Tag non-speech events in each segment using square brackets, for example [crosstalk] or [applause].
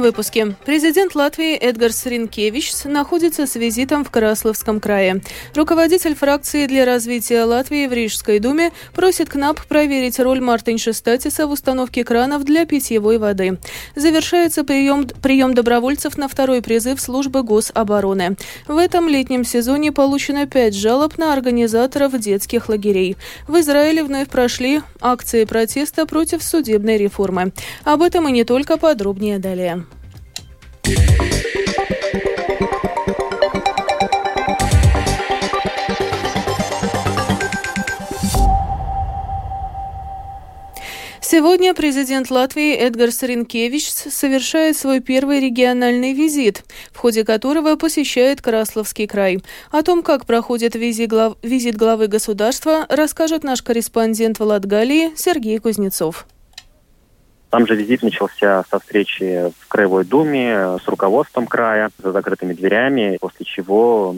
этом выпуске президент Латвии Эдгарс Ринкевич находится с визитом в Карасловском крае. Руководитель фракции для развития Латвии в Рижской думе просит КНАП проверить роль Мартинша Статиса в установке кранов для питьевой воды. Завершается прием, прием добровольцев на второй призыв службы гособороны. В этом летнем сезоне получено пять жалоб на организаторов детских лагерей. В Израиле вновь прошли акции протеста против судебной реформы. Об этом и не только подробнее далее Сегодня президент Латвии Эдгарс Ринкевич совершает свой первый региональный визит, в ходе которого посещает Красловский край. О том, как проходит визит главы государства, расскажет наш корреспондент в Латгалии Сергей Кузнецов. Там же визит начался со встречи в Краевой Думе с руководством края за закрытыми дверями, после чего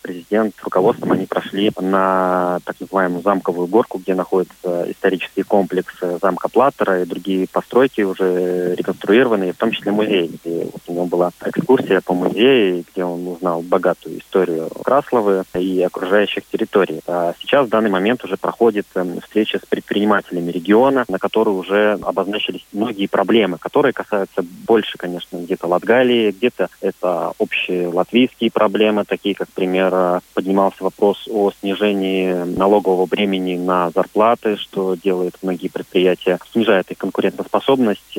президент руководством, они прошли на так называемую замковую горку, где находится исторический комплекс замка Платтера и другие постройки уже реконструированные, в том числе музей, где вот у него была экскурсия по музею, где он узнал богатую историю Красловы и окружающих территорий. А сейчас в данный момент уже проходит эм, встреча с предпринимателями региона, на которой уже обозначились многие проблемы, которые касаются больше, конечно, где-то Латгалии, где-то это общие латвийские проблемы, такие как, например, поднимался вопрос о снижении налогового бремени на зарплаты, что делает многие предприятия, снижает их конкурентоспособность.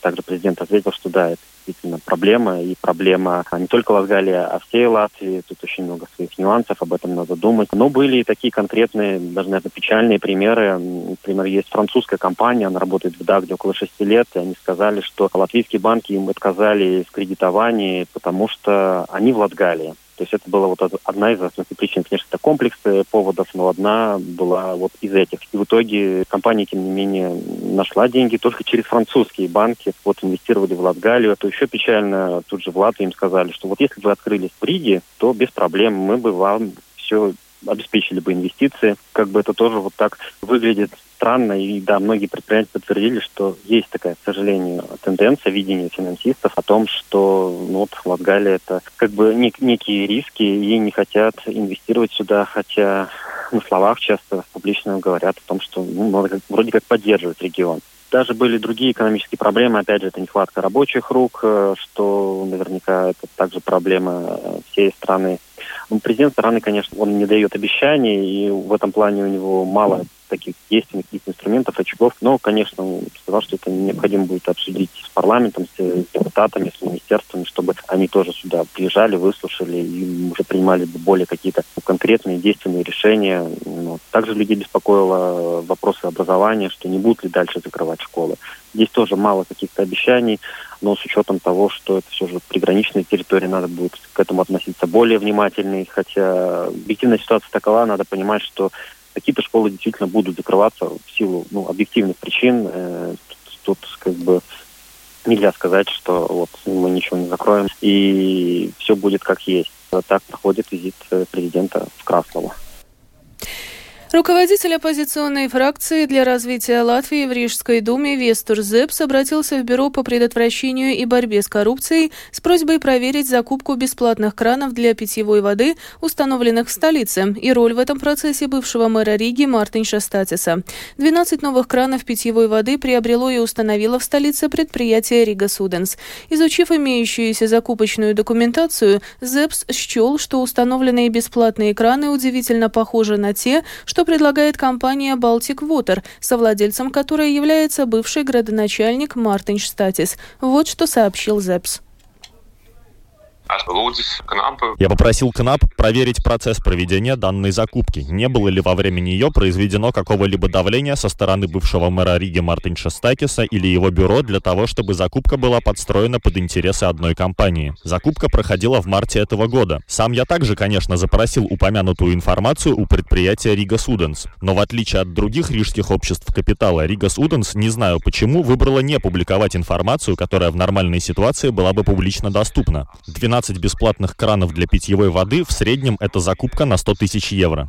Также президент ответил, что да, это действительно проблема, и проблема не только Латгалии, а всей Латвии. Тут очень много своих нюансов, об этом надо думать. Но были и такие конкретные, даже, наверное, печальные примеры. Например, есть французская компания, она работает в Дагде около шести лет, и они сказали, что латвийские банки им отказали в кредитовании, потому что они в Латгалии. То есть это была вот одна из основных причин. Конечно, это комплекс поводов, но одна была вот из этих. И в итоге компания, тем не менее, нашла деньги только через французские банки. Вот инвестировали в Латгалию. Это еще печально. Тут же в Латвии им сказали, что вот если вы открылись в Риге, то без проблем мы бы вам все обеспечили бы инвестиции. Как бы это тоже вот так выглядит странно. И да, многие предприятия подтвердили, что есть такая, к сожалению, тенденция видения финансистов о том, что ну, вот Латгалия это как бы нек- некие риски и не хотят инвестировать сюда, хотя на словах часто публично говорят о том, что ну, вроде как поддерживать регион. Даже были другие экономические проблемы, опять же, это нехватка рабочих рук, э, что наверняка это также проблема э, всей страны. Ну, президент страны, конечно, он не дает обещаний, и в этом плане у него мало таких действенных каких инструментов, очагов. Но, конечно, сказал, что это необходимо будет обсудить с парламентом, с депутатами, с министерствами, чтобы они тоже сюда приезжали, выслушали и уже принимали более какие-то конкретные действенные решения. Также людей беспокоило вопросы образования, что не будут ли дальше закрывать школы. Здесь тоже мало каких-то обещаний, но с учетом того, что это все же приграничная территория, надо будет к этому относиться более внимательно. Хотя объективная ситуация такова, надо понимать, что какие-то школы действительно будут закрываться в силу ну, объективных причин. Э, тут, тут как бы нельзя сказать, что вот мы ничего не закроем и все будет как есть. Так проходит визит э, президента в Краслово. Руководитель оппозиционной фракции для развития Латвии в Рижской думе Вестур Зепс обратился в Бюро по предотвращению и борьбе с коррупцией с просьбой проверить закупку бесплатных кранов для питьевой воды, установленных в столице, и роль в этом процессе бывшего мэра Риги Мартинша Статиса. 12 новых кранов питьевой воды приобрело и установило в столице предприятие Рига Суденс. Изучив имеющуюся закупочную документацию, Зепс счел, что установленные бесплатные краны удивительно похожи на те, что что предлагает компания Baltic Water, совладельцем которой является бывший градоначальник Мартин Штатис. Вот что сообщил ЗЭПС. Я попросил КНАП проверить процесс проведения данной закупки. Не было ли во время нее произведено какого-либо давления со стороны бывшего мэра Риги Мартинша Стакиса или его бюро для того, чтобы закупка была подстроена под интересы одной компании. Закупка проходила в марте этого года. Сам я также, конечно, запросил упомянутую информацию у предприятия Рига Суденс. Но в отличие от других рижских обществ капитала, Рига Суденс, не знаю почему, выбрала не публиковать информацию, которая в нормальной ситуации была бы публично доступна. 12 15 бесплатных кранов для питьевой воды, в среднем это закупка на 100 тысяч евро.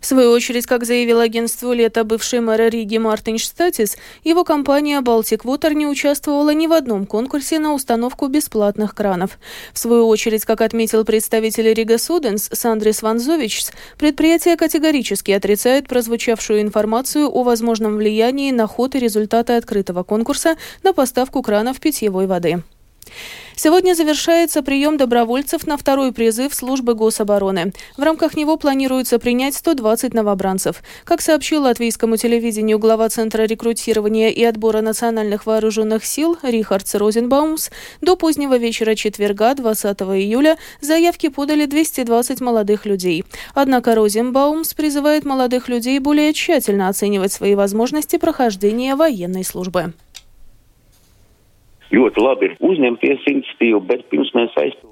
В свою очередь, как заявил агентству «Лето» бывший мэр Риги Мартин Штатис, его компания «Балтик Вотер» не участвовала ни в одном конкурсе на установку бесплатных кранов. В свою очередь, как отметил представитель Рига Суденс Сандрис Ванзовичс, предприятие категорически отрицает прозвучавшую информацию о возможном влиянии на ход и результаты открытого конкурса на поставку кранов питьевой воды. Сегодня завершается прием добровольцев на второй призыв службы гособороны. В рамках него планируется принять 120 новобранцев. Как сообщил латвийскому телевидению глава Центра рекрутирования и отбора национальных вооруженных сил Рихардс Розенбаумс, до позднего вечера четверга, 20 июля, заявки подали 220 молодых людей. Однако Розенбаумс призывает молодых людей более тщательно оценивать свои возможности прохождения военной службы.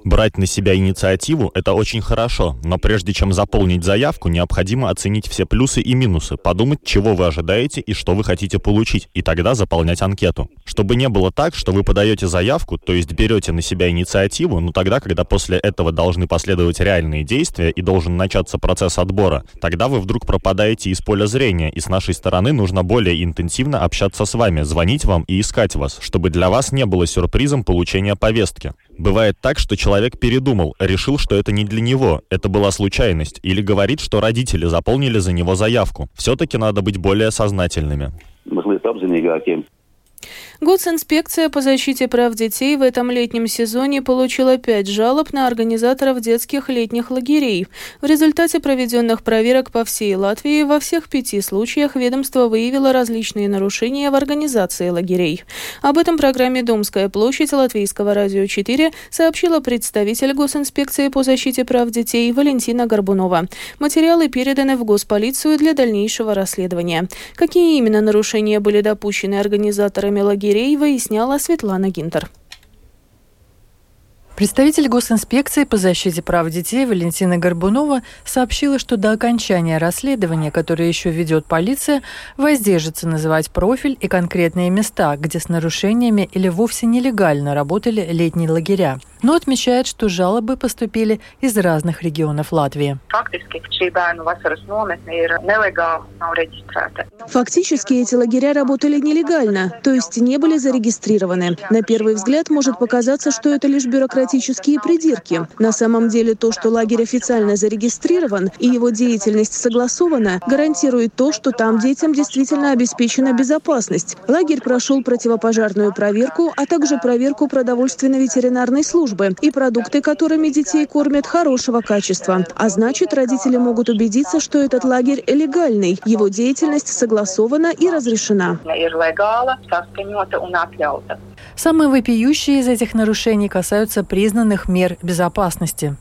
Брать на себя инициативу – это очень хорошо, но прежде чем заполнить заявку, необходимо оценить все плюсы и минусы, подумать, чего вы ожидаете и что вы хотите получить, и тогда заполнять анкету. Чтобы не было так, что вы подаете заявку, то есть берете на себя инициативу, но тогда, когда после этого должны последовать реальные действия и должен начаться процесс отбора, тогда вы вдруг пропадаете из поля зрения, и с нашей стороны нужно более интенсивно общаться с вами, звонить вам и искать вас, чтобы для вас не было сюрпризом получения повестки. Бывает так, что человек передумал, решил, что это не для него, это была случайность, или говорит, что родители заполнили за него заявку. Все-таки надо быть более сознательными. Госинспекция по защите прав детей в этом летнем сезоне получила пять жалоб на организаторов детских летних лагерей. В результате проведенных проверок по всей Латвии во всех пяти случаях ведомство выявило различные нарушения в организации лагерей. Об этом программе «Домская площадь» Латвийского радио 4 сообщила представитель Госинспекции по защите прав детей Валентина Горбунова. Материалы переданы в Госполицию для дальнейшего расследования. Какие именно нарушения были допущены организаторами лагерей лагерей, выясняла Светлана Гинтер. Представитель госинспекции по защите прав детей Валентина Горбунова сообщила, что до окончания расследования, которое еще ведет полиция, воздержится называть профиль и конкретные места, где с нарушениями или вовсе нелегально работали летние лагеря но отмечает, что жалобы поступили из разных регионов Латвии. Фактически эти лагеря работали нелегально, то есть не были зарегистрированы. На первый взгляд может показаться, что это лишь бюрократические придирки. На самом деле то, что лагерь официально зарегистрирован и его деятельность согласована, гарантирует то, что там детям действительно обеспечена безопасность. Лагерь прошел противопожарную проверку, а также проверку продовольственно-ветеринарной службы службы и продукты, которыми детей кормят, хорошего качества. А значит, родители могут убедиться, что этот лагерь легальный, его деятельность согласована и разрешена. Самые вопиющие из этих нарушений касаются признанных мер безопасности.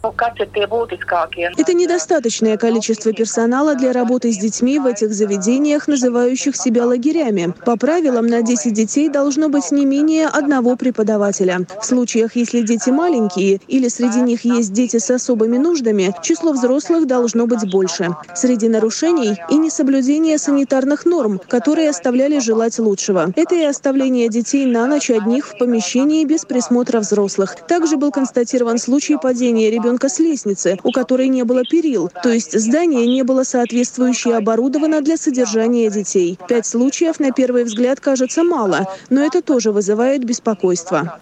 Это недостаточное количество персонала для работы с детьми в этих заведениях, называющих себя лагерями. По правилам, на 10 детей должно быть не менее одного преподавателя. В случаях, если дети маленькие или среди них есть дети с особыми нуждами, число взрослых должно быть больше. Среди нарушений и несоблюдение санитарных норм, которые оставляли желать лучшего. Это и оставление детей на ночь одних в помещении без присмотра взрослых. Также был констатирован случай падения ребенка с лестницы, у которой не было перил, то есть здание не было соответствующе оборудовано для содержания детей. Пять случаев на первый взгляд кажется мало, но это тоже вызывает беспокойство.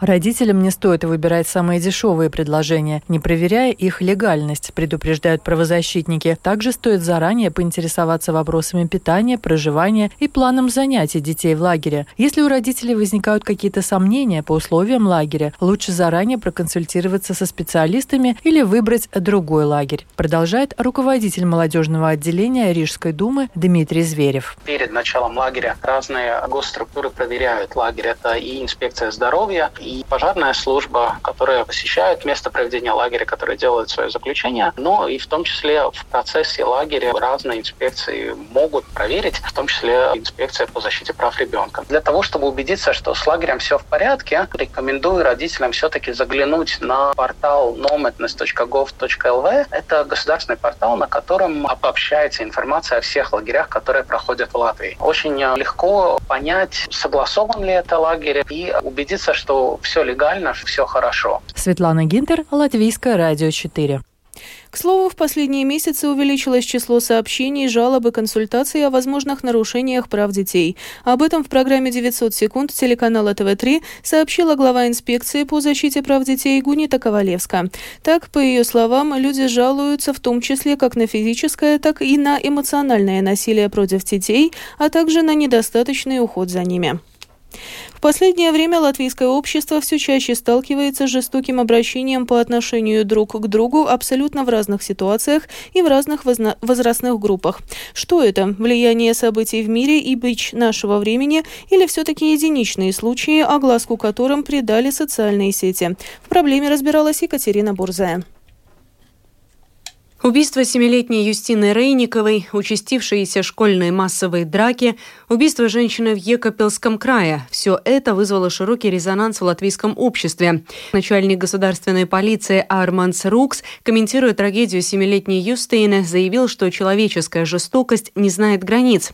Родителям не стоит выбирать самые дешевые предложения, не проверяя их легальность, предупреждают правозащитники. Также стоит заранее поинтересоваться вопросами питания, проживания и планом занятий детей в лагере. Если у родителей родителей возникают какие-то сомнения по условиям лагеря, лучше заранее проконсультироваться со специалистами или выбрать другой лагерь. Продолжает руководитель молодежного отделения Рижской думы Дмитрий Зверев. Перед началом лагеря разные госструктуры проверяют лагерь. Это и инспекция здоровья, и пожарная служба, которая посещает место проведения лагеря, которые делают свое заключение. Но и в том числе в процессе лагеря разные инспекции могут проверить, в том числе инспекция по защите прав ребенка. Для того, чтобы убедиться убедиться, что с лагерем все в порядке, рекомендую родителям все-таки заглянуть на портал nometness.gov.lv. Это государственный портал, на котором обобщается информация о всех лагерях, которые проходят в Латвии. Очень легко понять, согласован ли это лагерь, и убедиться, что все легально, все хорошо. Светлана Гинтер, Латвийское радио 4. К слову, в последние месяцы увеличилось число сообщений, жалоб и консультаций о возможных нарушениях прав детей. Об этом в программе «900 секунд» телеканала ТВ-3 сообщила глава инспекции по защите прав детей Гунита Ковалевска. Так, по ее словам, люди жалуются в том числе как на физическое, так и на эмоциональное насилие против детей, а также на недостаточный уход за ними. В последнее время латвийское общество все чаще сталкивается с жестоким обращением по отношению друг к другу абсолютно в разных ситуациях и в разных возрастных группах. Что это? Влияние событий в мире и бич нашего времени или все-таки единичные случаи, огласку которым придали социальные сети? В проблеме разбиралась Екатерина Бурзая. Убийство семилетней Юстины Рейниковой, участившиеся школьные массовые драки, убийство женщины в Екапелском крае – все это вызвало широкий резонанс в латвийском обществе. Начальник государственной полиции Арманс Рукс, комментируя трагедию семилетней Юстины, заявил, что человеческая жестокость не знает границ.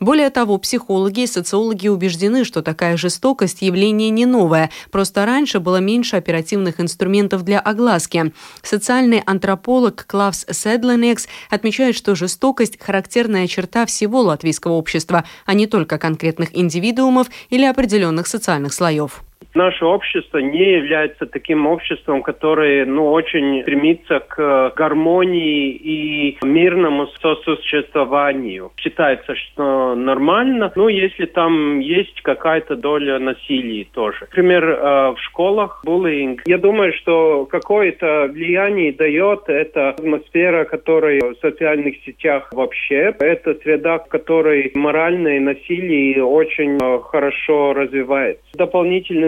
Более того, психологи и социологи убеждены, что такая жестокость – явление не новое, просто раньше было меньше оперативных инструментов для огласки. Социальный антрополог Клавс Седленекс отмечает, что жестокость – характерная черта всего латвийского общества, а не только конкретных индивидуумов или определенных социальных слоев. Наше общество не является таким обществом, которое ну, очень стремится к гармонии и мирному сосуществованию. Считается, что нормально, но если там есть какая-то доля насилия тоже. Например, э, в школах буллинг. Я думаю, что какое-то влияние дает эта атмосфера, которая в социальных сетях вообще. Это среда, в которой моральное насилие очень э, хорошо развивается.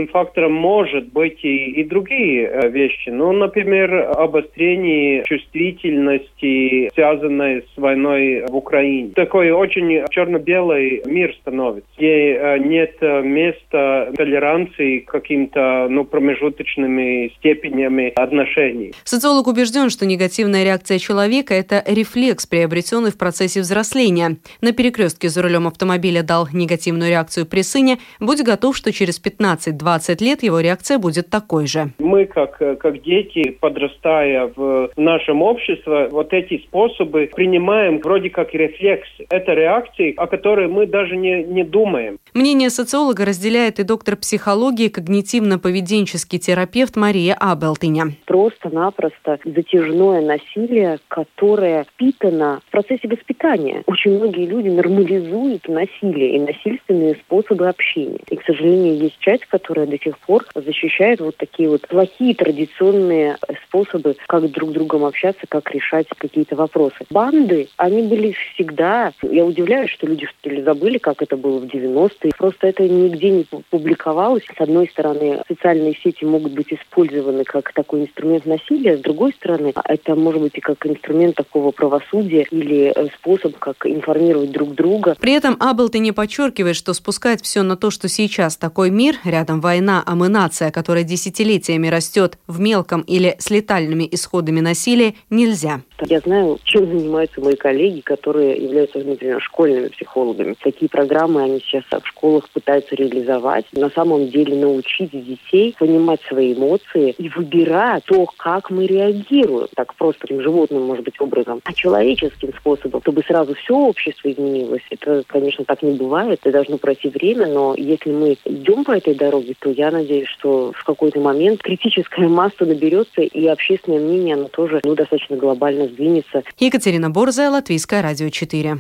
Дополнительным фактором может быть и, и другие э, вещи. Ну, например, обострение чувствительности, связанной с войной в Украине. Такой очень черно-белый мир становится, где э, нет э, места толеранции каким-то ну, промежуточными степенями отношений. Социолог убежден, что негативная реакция человека – это рефлекс, приобретенный в процессе взросления. На перекрестке за рулем автомобиля дал негативную реакцию при сыне. Будь готов, что через 15-20 20 лет его реакция будет такой же. Мы, как, как дети, подрастая в нашем обществе, вот эти способы принимаем вроде как рефлексы. Это реакции, о которой мы даже не, не думаем. Мнение социолога разделяет и доктор психологии, когнитивно-поведенческий терапевт Мария Абелтыня. Просто-напросто затяжное насилие, которое впитано в процессе воспитания. Очень многие люди нормализуют насилие и насильственные способы общения. И, к сожалению, есть часть, которая до сих пор защищает вот такие вот плохие традиционные способы, как друг с другом общаться, как решать какие-то вопросы. Банды, они были всегда... Я удивляюсь, что люди что ли забыли, как это было в 90-е. Просто это нигде не публиковалось. С одной стороны, социальные сети могут быть использованы как такой инструмент насилия, с другой стороны, это может быть и как инструмент такого правосудия или э, способ, как информировать друг друга. При этом Аблты не подчеркивает, что спускать все на то, что сейчас такой мир, рядом война, война, а мы нация, которая десятилетиями растет в мелком или с летальными исходами насилия, нельзя. Я знаю, чем занимаются мои коллеги, которые являются, например, школьными психологами. Такие программы они сейчас в школах пытаются реализовать. На самом деле научить детей понимать свои эмоции и выбирать то, как мы реагируем. Так просто таким животным, может быть, образом, а человеческим способом, чтобы сразу все общество изменилось. Это, конечно, так не бывает. Это должно пройти время, но если мы идем по этой дороге, то я надеюсь, что в какой-то момент критическая [laughs] масса наберется, и общественное мнение, оно тоже ну, достаточно глобально сдвинется. Екатерина Борзая, Латвийское радио 4.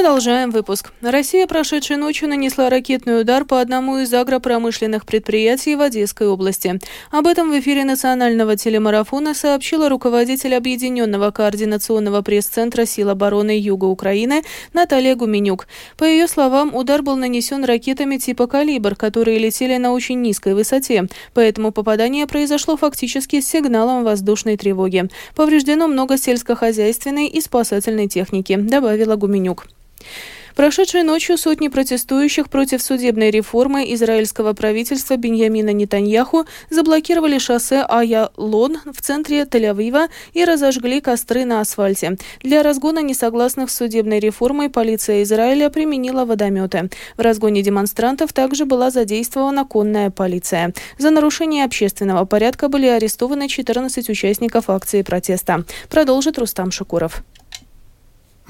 Продолжаем выпуск. Россия прошедшей ночью нанесла ракетный удар по одному из агропромышленных предприятий в Одесской области. Об этом в эфире национального телемарафона сообщила руководитель Объединенного координационного пресс-центра сил обороны Юга Украины Наталья Гуменюк. По ее словам, удар был нанесен ракетами типа «Калибр», которые летели на очень низкой высоте, поэтому попадание произошло фактически с сигналом воздушной тревоги. Повреждено много сельскохозяйственной и спасательной техники, добавила Гуменюк. Прошедшей ночью сотни протестующих против судебной реформы израильского правительства Беньямина Нетаньяху заблокировали шоссе Ая-Лон в центре Тель-Авива и разожгли костры на асфальте. Для разгона несогласных с судебной реформой полиция Израиля применила водометы. В разгоне демонстрантов также была задействована конная полиция. За нарушение общественного порядка были арестованы 14 участников акции протеста. Продолжит Рустам Шукуров.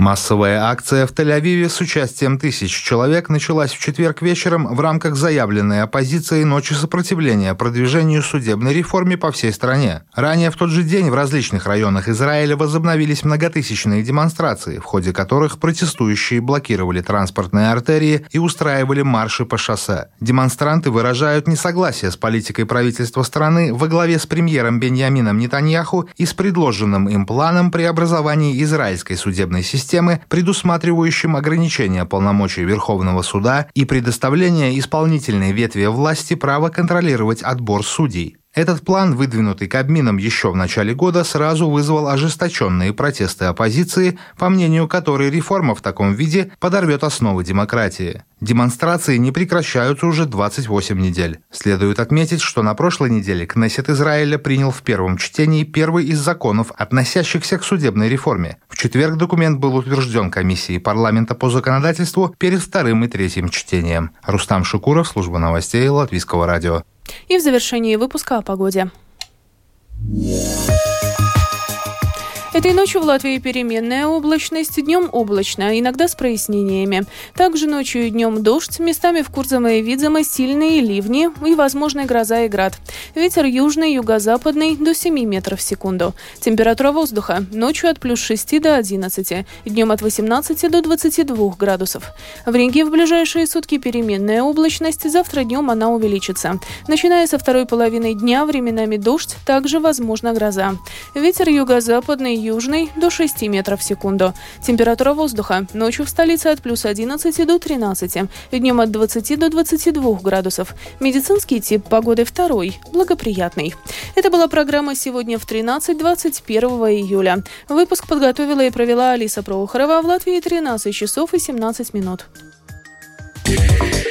Массовая акция в Тель-Авиве с участием тысяч человек началась в четверг вечером в рамках заявленной оппозиции «Ночи сопротивления» продвижению судебной реформе по всей стране. Ранее в тот же день в различных районах Израиля возобновились многотысячные демонстрации, в ходе которых протестующие блокировали транспортные артерии и устраивали марши по шоссе. Демонстранты выражают несогласие с политикой правительства страны во главе с премьером Беньямином Нетаньяху и с предложенным им планом преобразования израильской судебной системы системы, предусматривающим ограничение полномочий Верховного суда и предоставление исполнительной ветви власти права контролировать отбор судей. Этот план, выдвинутый Кабмином еще в начале года, сразу вызвал ожесточенные протесты оппозиции, по мнению которой реформа в таком виде подорвет основы демократии. Демонстрации не прекращаются уже 28 недель. Следует отметить, что на прошлой неделе Кнессет Израиля принял в первом чтении первый из законов, относящихся к судебной реформе. В четверг документ был утвержден комиссией парламента по законодательству перед вторым и третьим чтением. Рустам Шукуров, служба новостей Латвийского радио. И в завершении выпуска о погоде. Этой ночью в Латвии переменная облачность, днем облачно, иногда с прояснениями. Также ночью и днем дождь, местами в Курзаме и Видзаме сильные ливни и, возможно, гроза и град. Ветер южный, юго-западный до 7 метров в секунду. Температура воздуха ночью от плюс 6 до 11, днем от 18 до 22 градусов. В Риге в ближайшие сутки переменная облачность, завтра днем она увеличится. Начиная со второй половины дня временами дождь, также возможна гроза. Ветер юго-западный, южный до 6 метров в секунду. Температура воздуха ночью в столице от плюс 11 до 13, днем от 20 до 22 градусов. Медицинский тип погоды второй, благоприятный. Это была программа «Сегодня в 13 21 июля». Выпуск подготовила и провела Алиса Проухорова в Латвии 13 часов и 17 минут. Yeah.